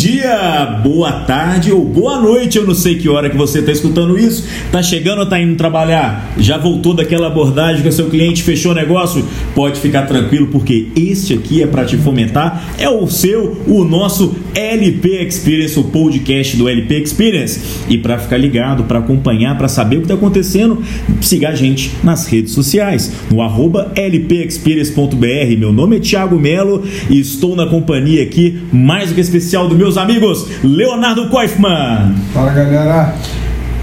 dia, boa tarde ou boa noite. Eu não sei que hora que você está escutando isso. Tá chegando ou tá indo trabalhar? Já voltou daquela abordagem o seu cliente fechou o negócio? Pode ficar tranquilo porque este aqui é para te fomentar. É o seu, o nosso LP Experience, o podcast do LP Experience. E para ficar ligado, para acompanhar, para saber o que está acontecendo, siga a gente nas redes sociais, no arroba lpexperience.br. Meu nome é Thiago Melo e estou na companhia aqui mais do que especial dos meus amigos Leonardo Koifman. Fala galera.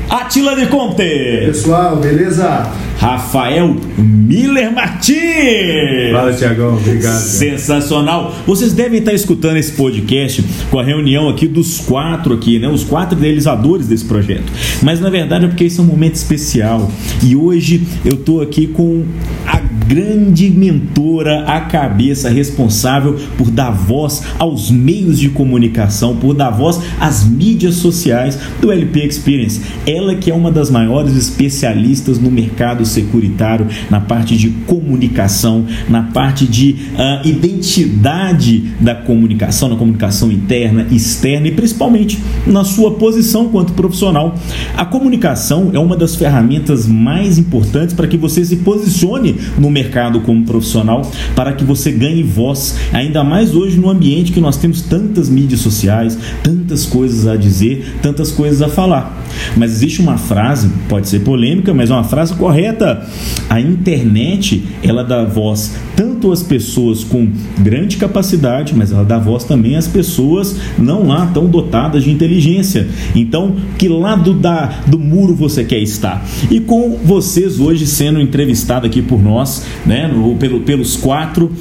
Atila de Conte. Pessoal, beleza? Rafael Miller Martins. Fala, Tiagão, obrigado. Sensacional. Vocês devem estar escutando esse podcast com a reunião aqui dos quatro aqui, né? Os quatro idealizadores desse projeto. Mas na verdade é porque esse é um momento especial. E hoje eu estou aqui com a grande mentora, a cabeça responsável por dar voz aos meios de comunicação, por dar voz às mídias sociais do LP Experience. Ela que é uma das maiores especialistas no mercado securitário, na parte de comunicação, na parte de uh, identidade da comunicação, na comunicação interna, externa e principalmente na sua posição quanto profissional. A comunicação é uma das ferramentas mais importantes para que você se posicione no mercado como profissional para que você ganhe voz, ainda mais hoje no ambiente que nós temos tantas mídias sociais, tantas coisas a dizer, tantas coisas a falar. Mas existe uma frase, pode ser polêmica, mas é uma frase correta. A internet, ela dá voz tanto às pessoas com grande capacidade, mas ela dá voz também às pessoas não lá tão dotadas de inteligência. Então, que lado da, do muro você quer estar? E com vocês hoje sendo entrevistado aqui por nós, né, no, pelo, pelos quatro,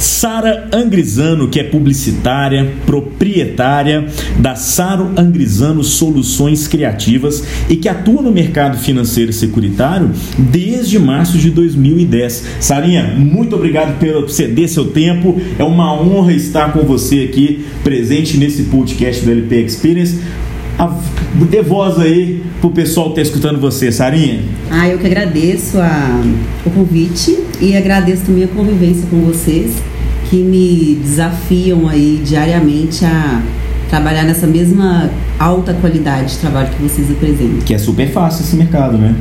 Sara Angrizano, que é publicitária, proprietária da Saro Angrizano Soluções Criativas e que atua no mercado financeiro e securitário desde março de 2010. Sarinha, muito obrigado pelo ceder seu tempo. É uma honra estar com você aqui, presente nesse podcast do LP Experience. A, dê voz aí pro pessoal que está escutando você, Sarinha. Ah, eu que agradeço a, o convite e agradeço também a convivência com vocês que me desafiam aí diariamente a trabalhar nessa mesma alta qualidade de trabalho que vocês apresentam. Que é super fácil esse mercado, né?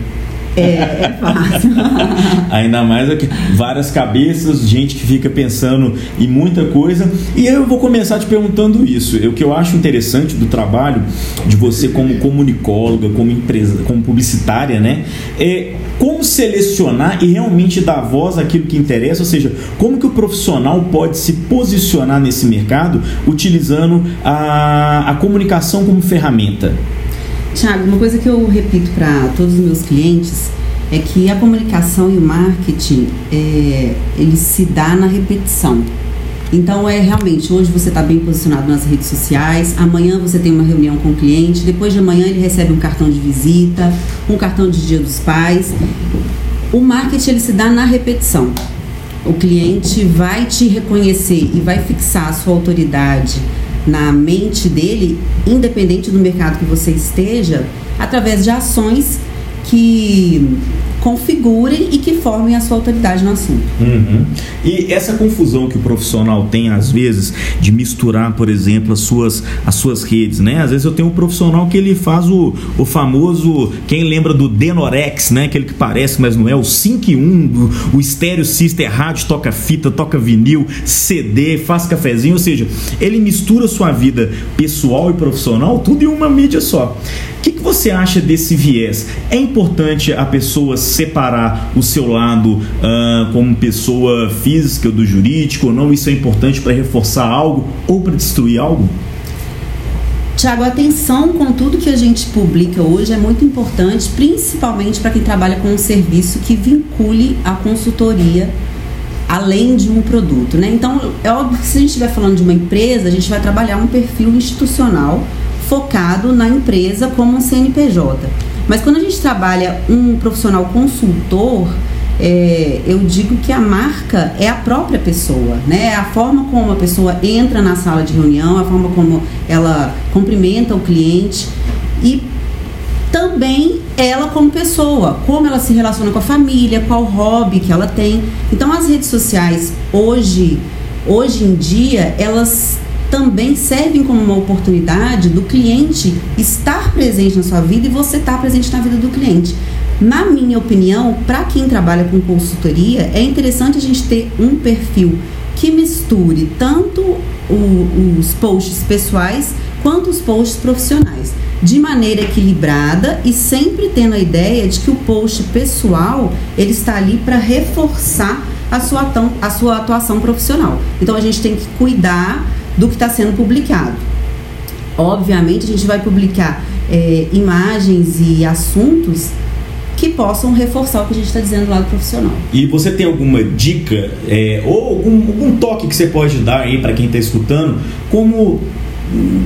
É, é fácil. Ainda mais aqui, várias cabeças, gente que fica pensando em muita coisa. E eu vou começar te perguntando isso. O que eu acho interessante do trabalho de você como comunicóloga, como empresa, como publicitária, né? É como selecionar e realmente dar voz àquilo que interessa, ou seja, como que o profissional pode se posicionar nesse mercado utilizando a, a comunicação como ferramenta. Tiago, uma coisa que eu repito para todos os meus clientes é que a comunicação e o marketing é, ele se dá na repetição. Então é realmente hoje você está bem posicionado nas redes sociais, amanhã você tem uma reunião com o cliente, depois de amanhã ele recebe um cartão de visita, um cartão de dia dos pais. O marketing ele se dá na repetição. O cliente vai te reconhecer e vai fixar a sua autoridade na mente dele, independente do mercado que você esteja, através de ações que configurem e que formem a sua autoridade no assunto. Uhum. E essa confusão que o profissional tem às vezes de misturar, por exemplo, as suas, as suas redes, né? Às vezes eu tenho um profissional que ele faz o, o famoso, quem lembra do Denorex, né? Aquele que parece, mas não é, o 5 1, o Stereo Sister rádio, toca fita, toca vinil, CD, faz cafezinho, ou seja, ele mistura sua vida pessoal e profissional tudo em uma mídia só. O que, que você acha desse viés? É importante a pessoa separar o seu lado uh, como pessoa física do jurídico ou não? Isso é importante para reforçar algo ou para destruir algo? Tiago, atenção com tudo que a gente publica hoje é muito importante, principalmente para quem trabalha com um serviço que vincule a consultoria além de um produto, né? Então, é óbvio que se a gente estiver falando de uma empresa, a gente vai trabalhar um perfil institucional focado na empresa como um CNPJ. Mas quando a gente trabalha um profissional consultor, é, eu digo que a marca é a própria pessoa, né? É a forma como a pessoa entra na sala de reunião, a forma como ela cumprimenta o cliente e também ela como pessoa, como ela se relaciona com a família, qual hobby que ela tem. Então as redes sociais hoje, hoje em dia, elas também servem como uma oportunidade do cliente estar presente na sua vida e você estar presente na vida do cliente. Na minha opinião, para quem trabalha com consultoria, é interessante a gente ter um perfil que misture tanto o, os posts pessoais quanto os posts profissionais, de maneira equilibrada e sempre tendo a ideia de que o post pessoal ele está ali para reforçar a sua, a sua atuação profissional. Então a gente tem que cuidar do que está sendo publicado. Obviamente, a gente vai publicar é, imagens e assuntos que possam reforçar o que a gente está dizendo do lado profissional. E você tem alguma dica é, ou algum, algum toque que você pode dar aí para quem está escutando, como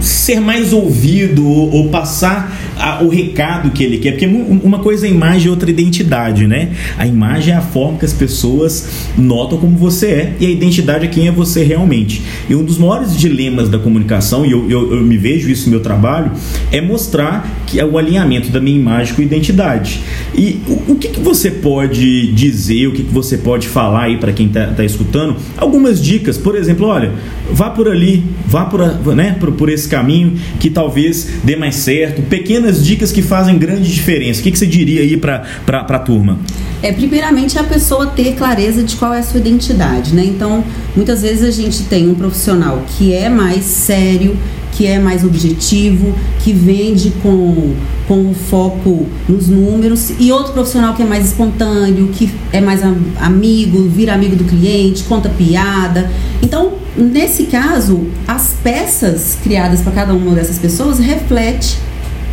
ser mais ouvido ou, ou passar a, o recado que ele quer, porque uma coisa é imagem e outra é identidade, né? A imagem é a forma que as pessoas notam como você é e a identidade é quem é você realmente. E um dos maiores dilemas da comunicação, e eu, eu, eu me vejo isso no meu trabalho, é mostrar que é o alinhamento da minha imagem com a identidade. E o, o que, que você pode dizer, o que, que você pode falar aí para quem está tá escutando? Algumas dicas, por exemplo, olha, vá por ali, vá por, né, por, por esse caminho que talvez dê mais certo, pequenas dicas que fazem grande diferença. O que, que você diria aí para a turma? É, primeiramente, a pessoa ter clareza de qual é a sua identidade, né? Então, muitas vezes a gente tem um profissional que é mais sério, que é mais objetivo, que vende com, com o foco nos números, e outro profissional que é mais espontâneo, que é mais amigo, vira amigo do cliente, conta piada. Então, nesse caso, as peças criadas para cada uma dessas pessoas reflete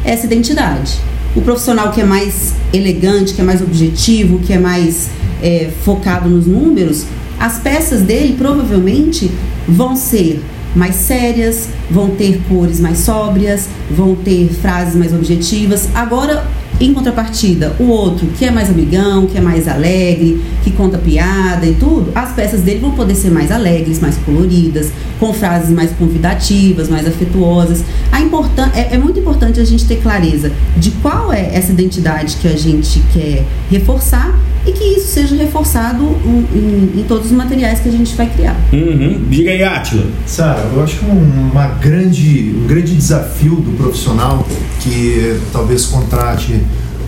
essa identidade. O profissional que é mais elegante, que é mais objetivo, que é mais é, focado nos números, as peças dele provavelmente vão ser mais sérias, vão ter cores mais sóbrias, vão ter frases mais objetivas. Agora, em contrapartida, o outro, que é mais amigão, que é mais alegre, que conta piada e tudo, as peças dele vão poder ser mais alegres, mais coloridas, com frases mais convidativas, mais afetuosas. A importan é, é muito importante a gente ter clareza de qual é essa identidade que a gente quer reforçar e que isso seja reforçado em, em, em, todos os materiais que a gente vai criar. Uhum. Diga aí, Atila. Sara, eu acho que uma grande, um grande desafio do profissional que talvez contrate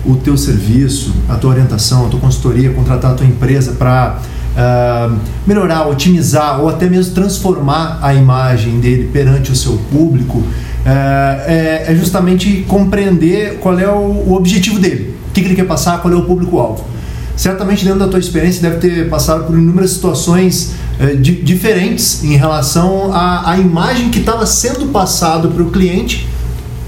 o teu serviço, a tua orientação, a tua consultoria, contratar a tua empresa para uh, ah, melhorar, otimizar ou até mesmo transformar a imagem dele perante o seu público, uh, é, é, justamente compreender qual é o, o objetivo dele, o que, que ele quer passar, qual é o público-alvo certamente dentro da tua experiência deve ter passado por inúmeras situações eh, di diferentes em relação à, à imagem que estava sendo passado para o cliente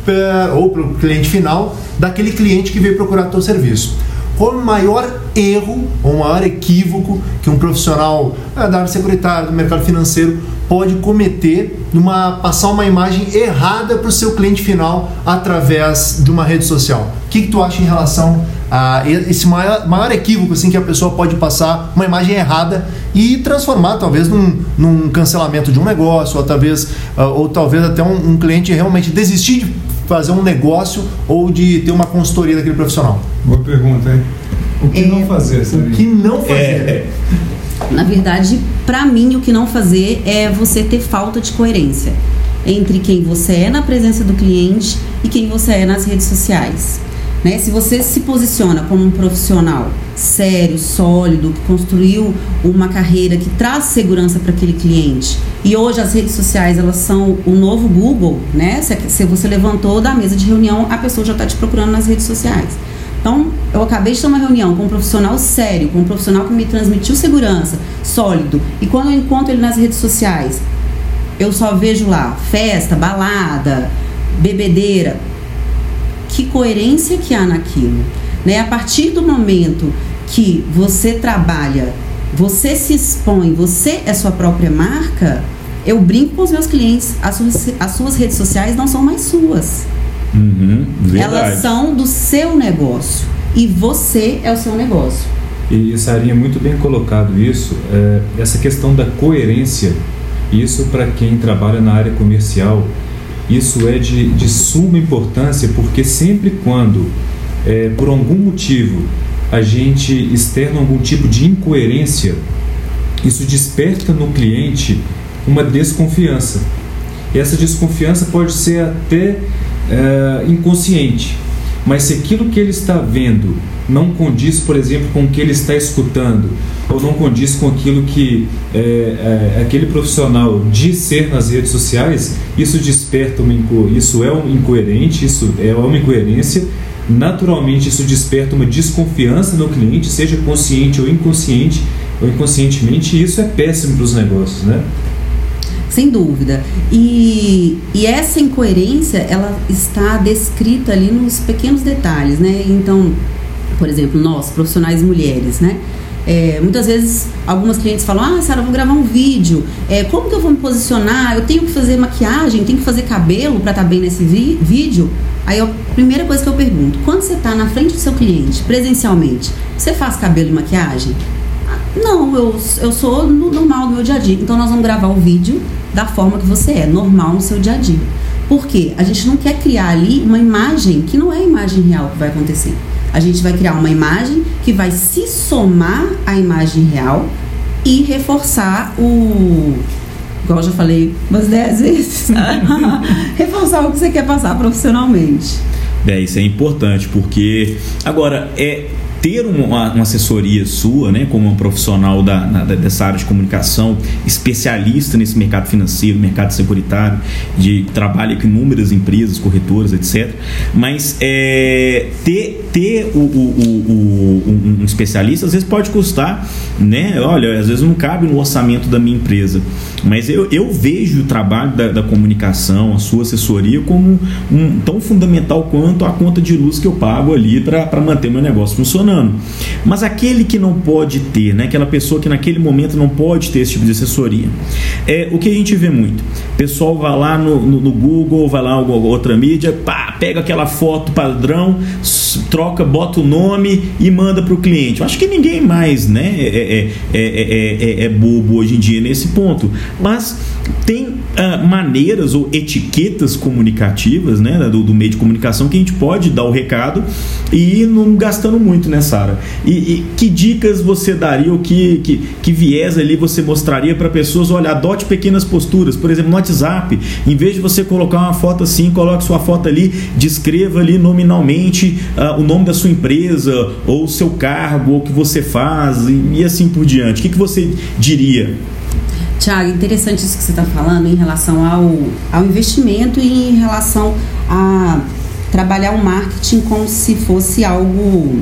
eh, ou para o cliente final daquele cliente que veio procurar teu serviço. Qual o maior erro ou o maior equívoco que um profissional eh, da área securitária, do mercado financeiro pode cometer numa passar uma imagem errada para o seu cliente final através de uma rede social? O que, que tu acha em relação a esse maior, maior equívoco assim que a pessoa pode passar uma imagem errada e transformar talvez num, num cancelamento de um negócio ou talvez uh, ou talvez até um, um, cliente realmente desistir de fazer um negócio ou de ter uma consultoria daquele profissional? Boa pergunta hein? O que é, não fazer o que não fazer. É, na verdade para mim o que não fazer é você ter falta de coerência entre quem você é na presença do cliente e quem você é nas redes sociais né? Se você se posiciona como um profissional sério, sólido, que construiu uma carreira que traz segurança para aquele cliente, e hoje as redes sociais elas são o novo Google, né? Se você levantou da mesa de reunião, a pessoa já está te procurando nas redes sociais. Então, eu acabei de ter uma reunião com um profissional sério, com um profissional que me transmitiu segurança, sólido, e quando eu encontro ele nas redes sociais, eu só vejo lá festa, balada, bebedeira que coerência que há naquilo. Né? A partir do momento que você trabalha, você se expõe, você é sua própria marca, eu brinco com os meus clientes, as suas, as suas redes sociais não são mais suas. Uhum, Elas são do seu negócio. E você é o seu negócio. E Sarinha, muito bem colocado isso. É, essa questão da coerência, isso para quem trabalha na área comercial isso é de, de suma importância porque sempre quando, é, por algum motivo, a gente externa algum tipo de incoerência, isso desperta no cliente uma desconfiança. essa desconfiança pode ser até é, inconsciente. Mas se aquilo que ele está vendo não condiz, por exemplo, com o que ele está escutando, ou não condiz com aquilo que é, é, aquele profissional diz ser nas redes sociais, isso desperta uma isso é um incoerente, isso é uma incoerência. Naturalmente, isso desperta uma desconfiança no cliente, seja consciente ou inconsciente, ou inconscientemente, e isso é péssimo para os negócios, né? Sem dúvida. E, e essa incoerência, ela está descrita ali nos pequenos detalhes, né? Então, por exemplo, nós, profissionais mulheres, né? É, muitas vezes algumas clientes falam, ah, Sara, vou gravar um vídeo. É, como que eu vou me posicionar? Eu tenho que fazer maquiagem, tenho que fazer cabelo para estar tá bem nesse vídeo. Aí a primeira coisa que eu pergunto, quando você está na frente do seu cliente, presencialmente, você faz cabelo e maquiagem? Não, eu, eu sou no, normal no meu dia a dia. Então nós vamos gravar o vídeo da forma que você é, normal no seu dia a dia. Por quê? A gente não quer criar ali uma imagem que não é a imagem real que vai acontecer. A gente vai criar uma imagem que vai se somar à imagem real e reforçar o. Igual eu já falei umas 10 vezes. reforçar o que você quer passar profissionalmente. É, isso é importante, porque. Agora, é ter uma, uma, assessoria sua, né, como um profissional da, dessa área de comunicação, especialista nesse mercado financeiro, mercado securitário, de trabalho com inúmeras empresas, corretoras, etc. Mas é, ter, ter o, o, o, um, especialista às vezes pode custar, né? Olha, às vezes não cabe no orçamento da minha empresa. Mas eu, eu vejo o trabalho da, da comunicação, a sua assessoria, como um, tão fundamental quanto a conta de luz que eu pago ali para manter meu negócio funcionando funcionando. Mas aquele que não pode ter, né, aquela pessoa que naquele momento não pode ter esse tipo de assessoria, é o que a gente vê muito. O pessoal vai lá no, no, no Google, vai lá em outra mídia, pá, pega aquela foto padrão, troca, bota o nome e manda para o cliente. Eu acho que ninguém mais né, é, é, é, é, bobo hoje em dia nesse ponto. Mas tem uh, maneiras ou etiquetas comunicativas né, do, do, meio de comunicação que a gente pode dar o recado e não gastando muito, né, Sara? E, e, que dicas você daria ou que, que, que viés ali você mostraria para pessoas? Olha, adote pequenas posturas. Por exemplo, no WhatsApp, em vez de você colocar uma foto assim, coloque sua foto ali, descreva ali nominalmente uh, o nome da sua empresa ou o seu cargo ou o que você faz e, e assim por diante. O que, que você diria? Tiago, interessante isso que você está falando em relação ao, ao investimento e em relação a trabalhar o marketing como se fosse algo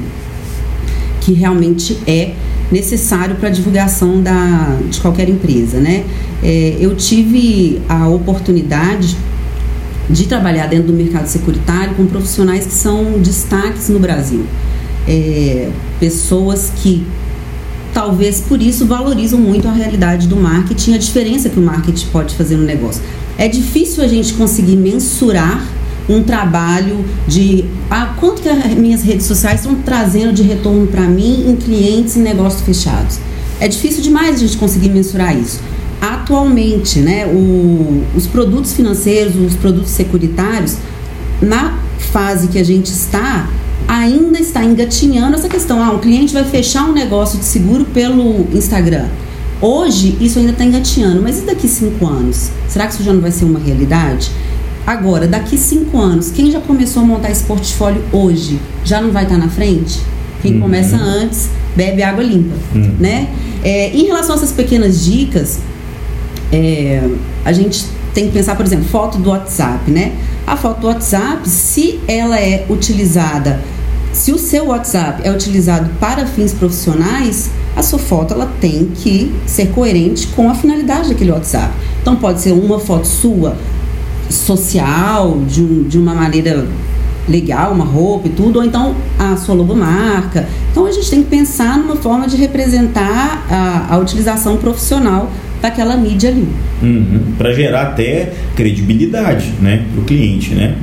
que realmente é necessário para a divulgação da, de qualquer empresa, né? É, eu tive a oportunidade de trabalhar dentro do mercado securitário com profissionais que são destaques no Brasil. É, pessoas que talvez por isso valorizam muito a realidade do marketing, a diferença que o marketing pode fazer no negócio. É difícil a gente conseguir mensurar um trabalho de ah, quanto que as minhas redes sociais estão trazendo de retorno para mim em clientes e negócios fechados. É difícil demais a gente conseguir mensurar isso. Atualmente, né, o, os produtos financeiros, os produtos securitários, na fase que a gente está, ainda está engatinhando essa questão. Ah, um cliente vai fechar um negócio de seguro pelo Instagram. Hoje, isso ainda está engatinhando, mas e daqui cinco anos? Será que isso já não vai ser uma realidade? Agora, daqui cinco anos, quem já começou a montar esse portfólio hoje, já não vai estar tá na frente? Quem uhum. começa antes, bebe água limpa, uhum. né? É, em relação a essas pequenas dicas, é, a gente tem que pensar, por exemplo, foto do WhatsApp, né? A foto do WhatsApp, se ela é utilizada se o seu WhatsApp é utilizado para fins profissionais, a sua foto ela tem que ser coerente com a finalidade daquele WhatsApp. Então pode ser uma foto sua social, de, um, de uma maneira legal, uma roupa e tudo, ou então a sua logomarca. Então a gente tem que pensar numa forma de representar a, a utilização profissional daquela mídia ali. Uhum, para gerar até credibilidade né, para o cliente, né?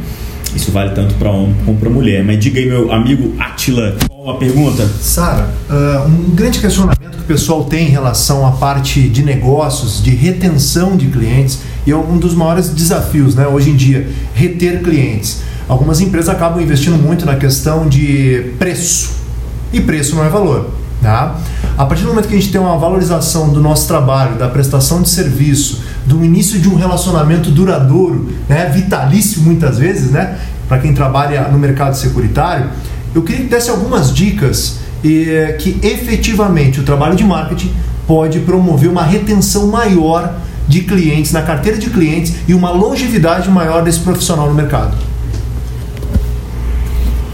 Isso vale tanto para homem como para mulher. Mas diga aí, meu amigo Atila, qual a pergunta? Sara, uh, um grande questionamento que o pessoal tem em relação à parte de negócios, de retenção de clientes, e é um dos maiores desafios né, hoje em dia, reter clientes. Algumas empresas acabam investindo muito na questão de preço. E preço não é valor. Tá? A partir do momento que a gente tem uma valorização do nosso trabalho, da prestação de serviço, do início de um relacionamento duradouro, né, vitalício muitas vezes, né, para quem trabalha no mercado securitário, eu queria que desse algumas dicas eh, que efetivamente o trabalho de marketing pode promover uma retenção maior de clientes na carteira de clientes e uma longevidade maior desse profissional no mercado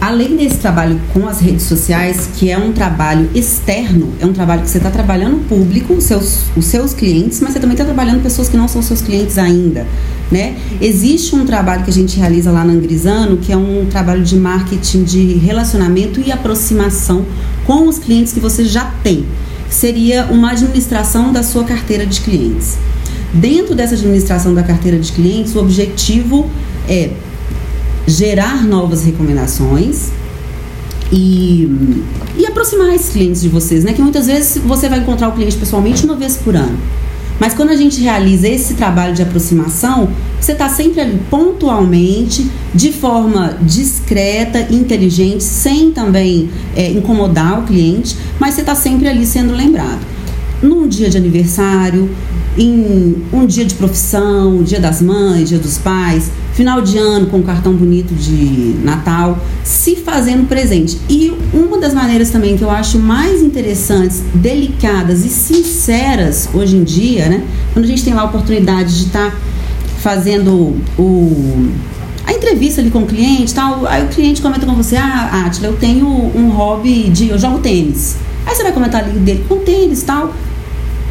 além desse trabalho com as redes sociais, que é um trabalho externo, é um trabalho que você está trabalhando público, os seus, os seus clientes, mas você também está trabalhando pessoas que não são seus clientes ainda. Né? Existe um trabalho que a gente realiza lá na Angrisano, que é um trabalho de marketing de relacionamento e aproximação com os clientes que você já tem. Seria uma administração da sua carteira de clientes. Dentro dessa administração da carteira de clientes, o objetivo é gerar novas recomendações e, e aproximar esses clientes de vocês, né? Que muitas vezes você vai encontrar o cliente pessoalmente uma vez por ano. Mas quando a gente realiza esse trabalho de aproximação, você está sempre ali pontualmente, de forma discreta, inteligente, sem também é, incomodar o cliente, mas você está sempre ali sendo lembrado. Num dia de aniversário, em um dia de profissão, dia das mães, dia dos pais, final de ano com um cartão bonito de Natal, se fazendo presente. E uma das maneiras também que eu acho mais interessantes, delicadas e sinceras hoje em dia, né? Quando a gente tem lá a oportunidade de estar tá fazendo o a entrevista ali com o cliente, tal, aí o cliente comenta com você: "Ah, Atila, eu tenho um hobby de eu jogo tênis". Aí você vai comentar ali dele com tênis, tal.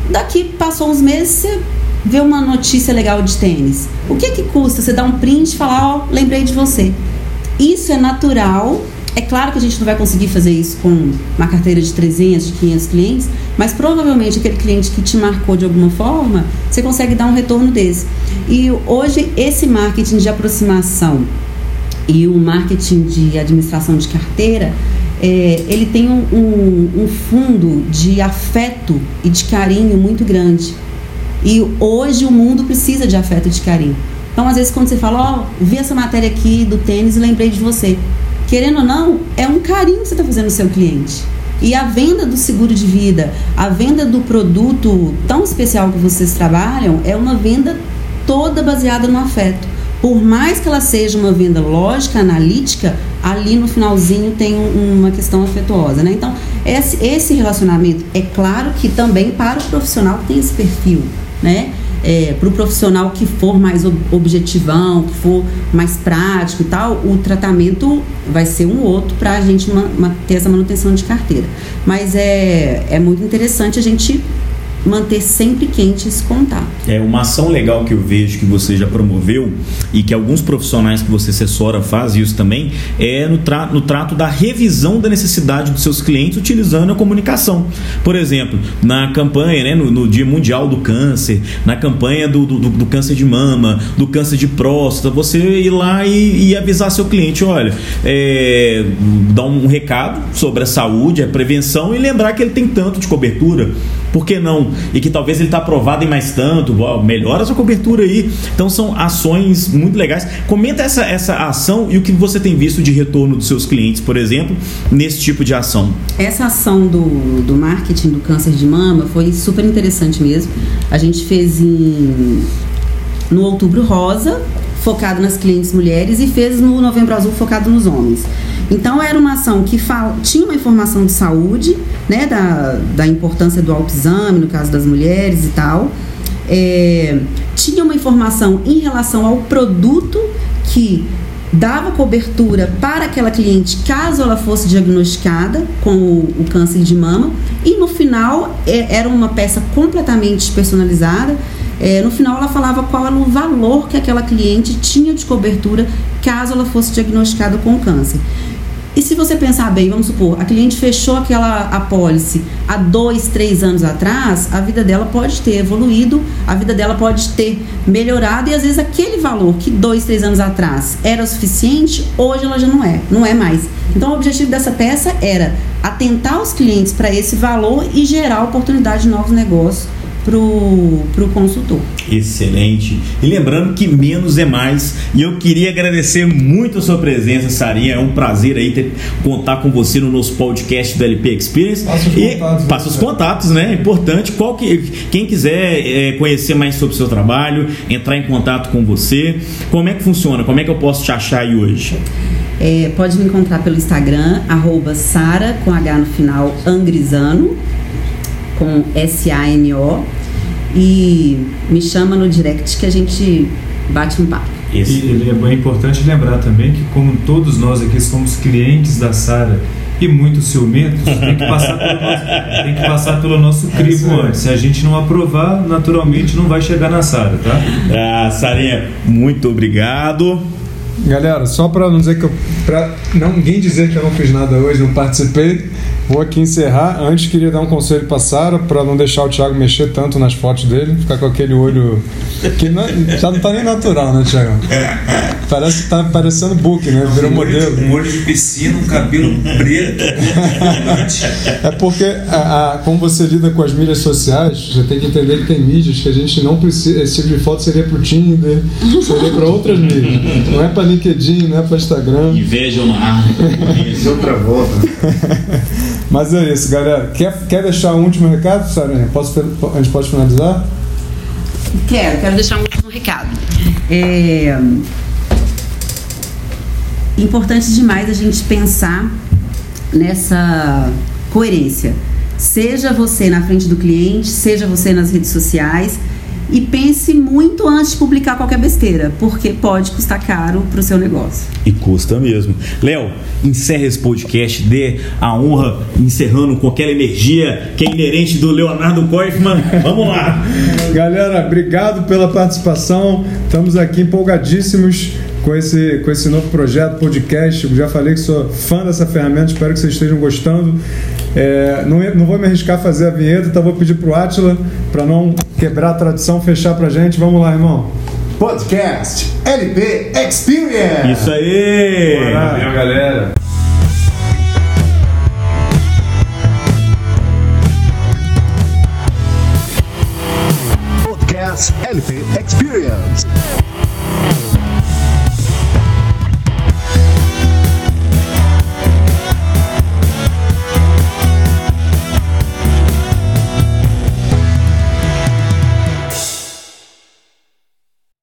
Daqui passou uns meses, você vê uma notícia legal de tênis. O que que custa você dar um print e falar, ó, oh, lembrei de você? Isso é natural. É claro que a gente não vai conseguir fazer isso com uma carteira de 300, de 500 clientes, mas provavelmente aquele cliente que te marcou de alguma forma, você consegue dar um retorno desse. E hoje esse marketing de aproximação e o marketing de administração de carteira, é, ele tem um, um, um fundo de afeto e de carinho muito grande. E hoje o mundo precisa de afeto e de carinho. Então, às vezes, quando você fala, ó, oh, vi essa matéria aqui do tênis e lembrei de você. Querendo ou não, é um carinho que você está fazendo no seu cliente. E a venda do seguro de vida, a venda do produto tão especial que vocês trabalham, é uma venda toda baseada no afeto. Por mais que ela seja uma venda lógica, analítica, ali no finalzinho tem uma questão afetuosa, né? Então, esse, esse relacionamento é claro que também para o profissional que tem esse perfil né? É, para o profissional que for mais objetivão, que for mais prático e tal, o tratamento vai ser um outro para a gente ter essa manutenção de carteira. Mas é, é muito interessante a gente manter sempre quente esse contato. É uma ação legal que eu vejo que você já promoveu e que alguns profissionais que você assessora fazem isso também é no, tra no trato da revisão da necessidade dos seus clientes utilizando a comunicação. Por exemplo, na campanha, né, no, no Dia Mundial do Câncer, na campanha do, do, do, câncer de mama, do câncer de próstata, você ir lá e, e avisar seu cliente, olha, é, dar um recado sobre a saúde, a prevenção e lembrar que ele tem tanto de cobertura. Por que não e que talvez ele está aprovado em mais tanto, melhora sua cobertura aí. Então são ações muito legais. Comenta essa, essa ação e o que você tem visto de retorno dos seus clientes, por exemplo, nesse tipo de ação. Essa ação do, do marketing do câncer de mama foi super interessante mesmo. A gente fez em, no Outubro Rosa, focado nas clientes mulheres, e fez no Novembro Azul, focado nos homens. Então era uma ação que fala, tinha uma informação de saúde, né, da, da importância do autoexame, no caso das mulheres e tal. É, tinha uma informação em relação ao produto que dava cobertura para aquela cliente caso ela fosse diagnosticada com o, o câncer de mama e no final é, era uma peça completamente personalizada é, no final ela falava qual era o valor que aquela cliente tinha de cobertura caso ela fosse diagnosticada com câncer e se você pensar bem, vamos supor, a cliente fechou aquela apólice há dois, três anos atrás, a vida dela pode ter evoluído, a vida dela pode ter melhorado e às vezes aquele valor que dois, três anos atrás era suficiente, hoje ela já não é, não é mais. Então o objetivo dessa peça era atentar os clientes para esse valor e gerar oportunidade de novos negócios pro, pro consultor. Excelente. E lembrando que menos é mais. E eu queria agradecer muito a sua presença, Sarinha. É um prazer aí ter, contar com você no nosso podcast do LP Experience. Passa os e contatos, passa os né? contatos, né? É importante. Qual que, quem quiser é, conhecer mais sobre o seu trabalho, entrar em contato com você, como é que funciona? Como é que eu posso te achar aí hoje? É, pode me encontrar pelo Instagram, arroba Sara, com H no final, Angrisano, com S-A-N-O. E me chama no direct que a gente bate um papo. E ele- é importante lembrar também que, como todos nós aqui somos clientes da Sara e muito ciumentos, tem que passar pelo nosso, tem que passar pelo nosso crivo antes. Se a gente não aprovar, naturalmente não vai chegar na Sara, tá? Ah, Sarinha, muito obrigado. Galera, só para não dizer que eu. Pra não, ninguém dizer que eu não fiz nada hoje, não participei, vou aqui encerrar. Antes queria dar um conselho pra Sara, para não deixar o Thiago mexer tanto nas fotos dele, ficar com aquele olho. que não- já não tá nem natural, né, Thiago? Parece que tá parecendo book, né? Virou modelo. Um olho de piscina, um cabelo preto. É porque, a, a- como você lida com as mídias sociais, você tem que entender que tem mídias que a gente não precisa. Esse tipo de foto seria pro Tinder, seria para outras mídias. Não é para LinkedIn, não é para Instagram. Inveja uma arma. Isso é outra volta. Mas é isso, galera. Quer, quer deixar um último recado, Sarinha? Posso, a gente pode finalizar? Quero, quero deixar um último recado. É importante demais a gente pensar nessa coerência. Seja você na frente do cliente, seja você nas redes sociais. E pense muito antes de publicar qualquer besteira, porque pode custar caro para o seu negócio. E custa mesmo. Léo, encerra esse podcast, dê a honra, encerrando com aquela energia que é inerente do Leonardo Koifman. Vamos lá! Galera, obrigado pela participação. Estamos aqui empolgadíssimos com esse, com esse novo projeto, podcast. Eu já falei que sou fã dessa ferramenta, espero que vocês estejam gostando. É, não, não vou me arriscar a fazer a vinheta, então vou pedir pro Atila, para não quebrar a tradição, fechar pra gente. Vamos lá, irmão. Podcast LP Experience. Isso aí! Valeu, galera. Podcast LP Experience.